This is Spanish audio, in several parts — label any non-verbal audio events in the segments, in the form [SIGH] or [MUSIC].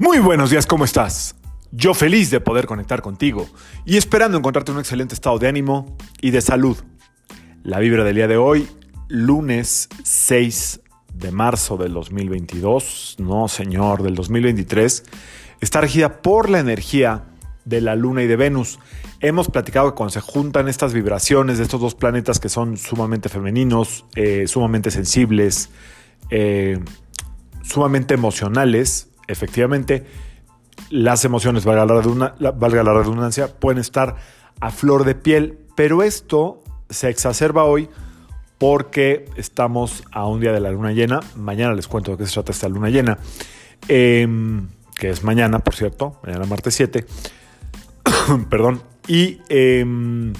Muy buenos días, ¿cómo estás? Yo feliz de poder conectar contigo y esperando encontrarte en un excelente estado de ánimo y de salud. La vibra del día de hoy, lunes 6 de marzo del 2022, no señor, del 2023, está regida por la energía de la Luna y de Venus. Hemos platicado que cuando se juntan estas vibraciones de estos dos planetas que son sumamente femeninos, eh, sumamente sensibles, eh, sumamente emocionales, efectivamente, las emociones, valga la, redundancia, pueden estar a flor de piel, pero esto se exacerba hoy porque estamos a un día de la luna llena. Mañana les cuento de qué se trata esta luna llena, em, que es mañana, por cierto, mañana martes 7. [COUGHS] Perdón. Y em,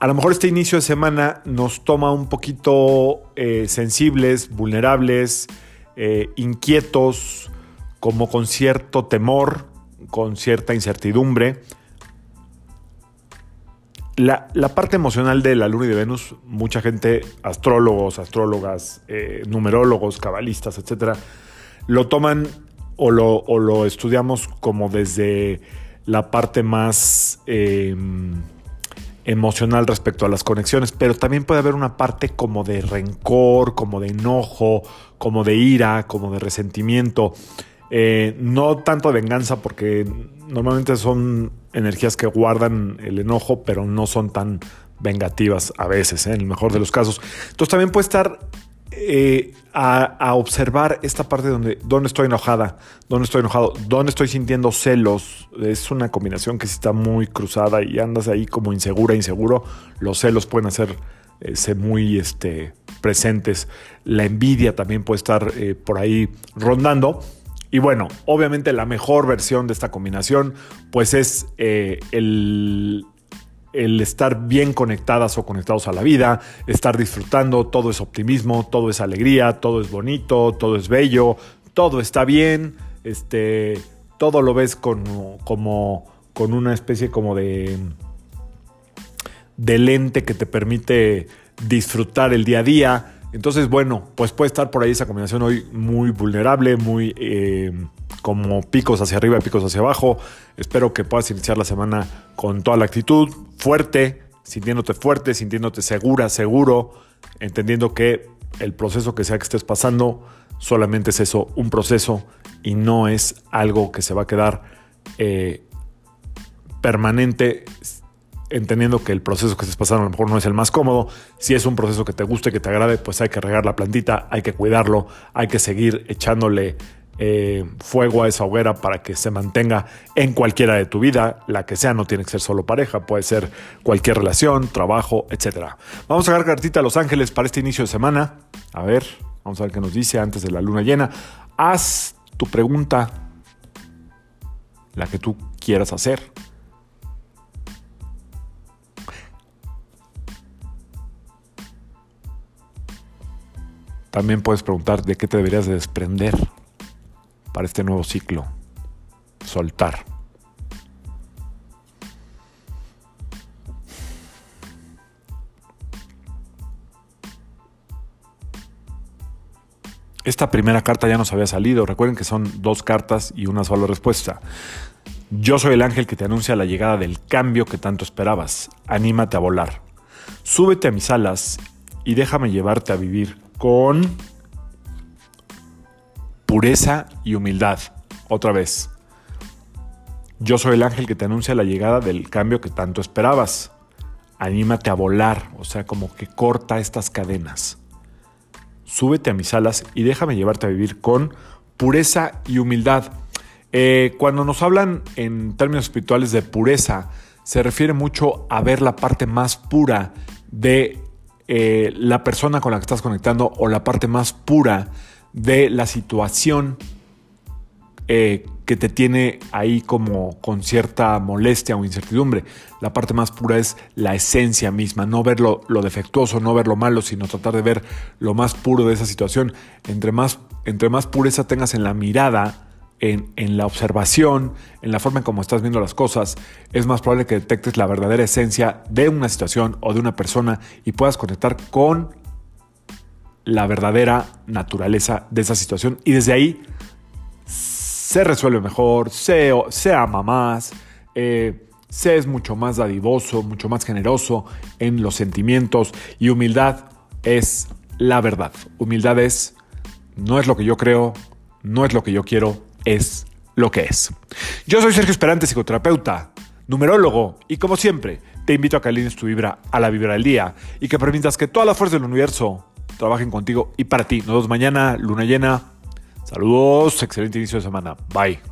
a lo mejor este inicio de semana nos toma un poquito eh, sensibles, vulnerables, eh, inquietos, como con cierto temor, con cierta incertidumbre. La, parte emocional de la Luna y de Venus, mucha gente, astrólogos, astrólogas, eh, numerólogos, cabalistas, etcétera, lo toman o lo, lo, estudiamos como desde la parte más em, emocional respecto a las conexiones, pero también puede haber una parte como de rencor, como de enojo, como de ira, como de resentimiento. Eh, no tanto venganza, porque normalmente son energías que guardan el enojo, pero no son tan vengativas a veces, ¿eh? en el mejor de los casos. Entonces también puede estar eh, a, observar esta parte donde, donde estoy enojada, donde estoy enojado, donde estoy sintiendo celos. Es una combinación que si está muy cruzada y andas ahí como insegura, inseguro. Los celos pueden hacerse muy este, presentes. La envidia también puede estar por ahí rondando. Y bueno, obviamente la mejor versión de esta combinación pues es eh, el, estar bien conectadas o conectados a la vida, estar disfrutando, todo es optimismo, todo es alegría, todo es bonito, todo es bello, todo está bien, este, todo lo ves con, como, con una especie como de, de lente que te permite disfrutar el día a día entonces, bueno, pues puede estar por ahí esa combinación hoy muy vulnerable, muy eh, como picos hacia arriba picos hacia abajo. Espero que puedas iniciar la semana con toda la actitud, fuerte, sintiéndote fuerte, sintiéndote segura, seguro, entendiendo que el proceso que sea que estés pasando solamente es eso, un proceso y no es algo que se va a quedar eh, permanente entendiendo que el proceso que estés pasando a lo mejor no es el más cómodo. Si es un proceso que te guste, que te agrade, pues hay que regar la plantita, hay que cuidarlo, hay que seguir echándole eh, fuego a esa hoguera para que se mantenga en cualquiera de tu vida, la que sea, no tiene que ser solo pareja, puede ser cualquier relación, trabajo, etc. Vamos a sacar cartita a Los Ángeles para este inicio de semana. A ver, vamos a ver qué nos dice antes de la luna llena. Haz tu pregunta, la que tú quieras hacer También puedes preguntar de qué te deberías de desprender para este nuevo ciclo. Soltar. Esta primera carta ya nos había salido. Recuerden que son dos cartas y una sola respuesta. Yo soy el ángel que te anuncia la llegada del cambio que tanto esperabas. Anímate a volar. Súbete a mis alas y déjame llevarte a vivir con pureza y humildad. Otra vez. Yo soy el ángel que te anuncia la llegada del cambio que tanto esperabas. Anímate a volar, o sea, como que corta estas cadenas. Súbete a mis alas y déjame llevarte a vivir con pureza y humildad. Eh, cuando nos hablan en términos espirituales de pureza, se refiere mucho a ver la parte más pura de eh, la persona con la que estás conectando o la parte más pura de la situación eh, que te tiene ahí como con cierta molestia o incertidumbre. La parte más pura es la esencia misma, no ver lo, defectuoso, no ver lo malo, sino tratar de ver lo más puro de esa situación. Entre más, entre más pureza tengas en la mirada, en, la observación, en la forma en cómo estás viendo las cosas, es más probable que detectes la verdadera esencia de una situación o de una persona y puedas conectar con la verdadera naturaleza de esa situación y desde ahí se resuelve mejor, se, ama más, eh, se es mucho más dadivoso, mucho más generoso en los sentimientos y humildad es la verdad. Humildad es, no es lo que yo creo, no es lo que yo quiero, es lo que es. Yo soy Sergio Esperante, psicoterapeuta, numerólogo, y como siempre, te invito a que alines tu vibra a la vibra del día y que permitas que todas las fuerzas del universo trabajen contigo y para ti. Nos vemos mañana, luna llena. Saludos, excelente inicio de semana. Bye.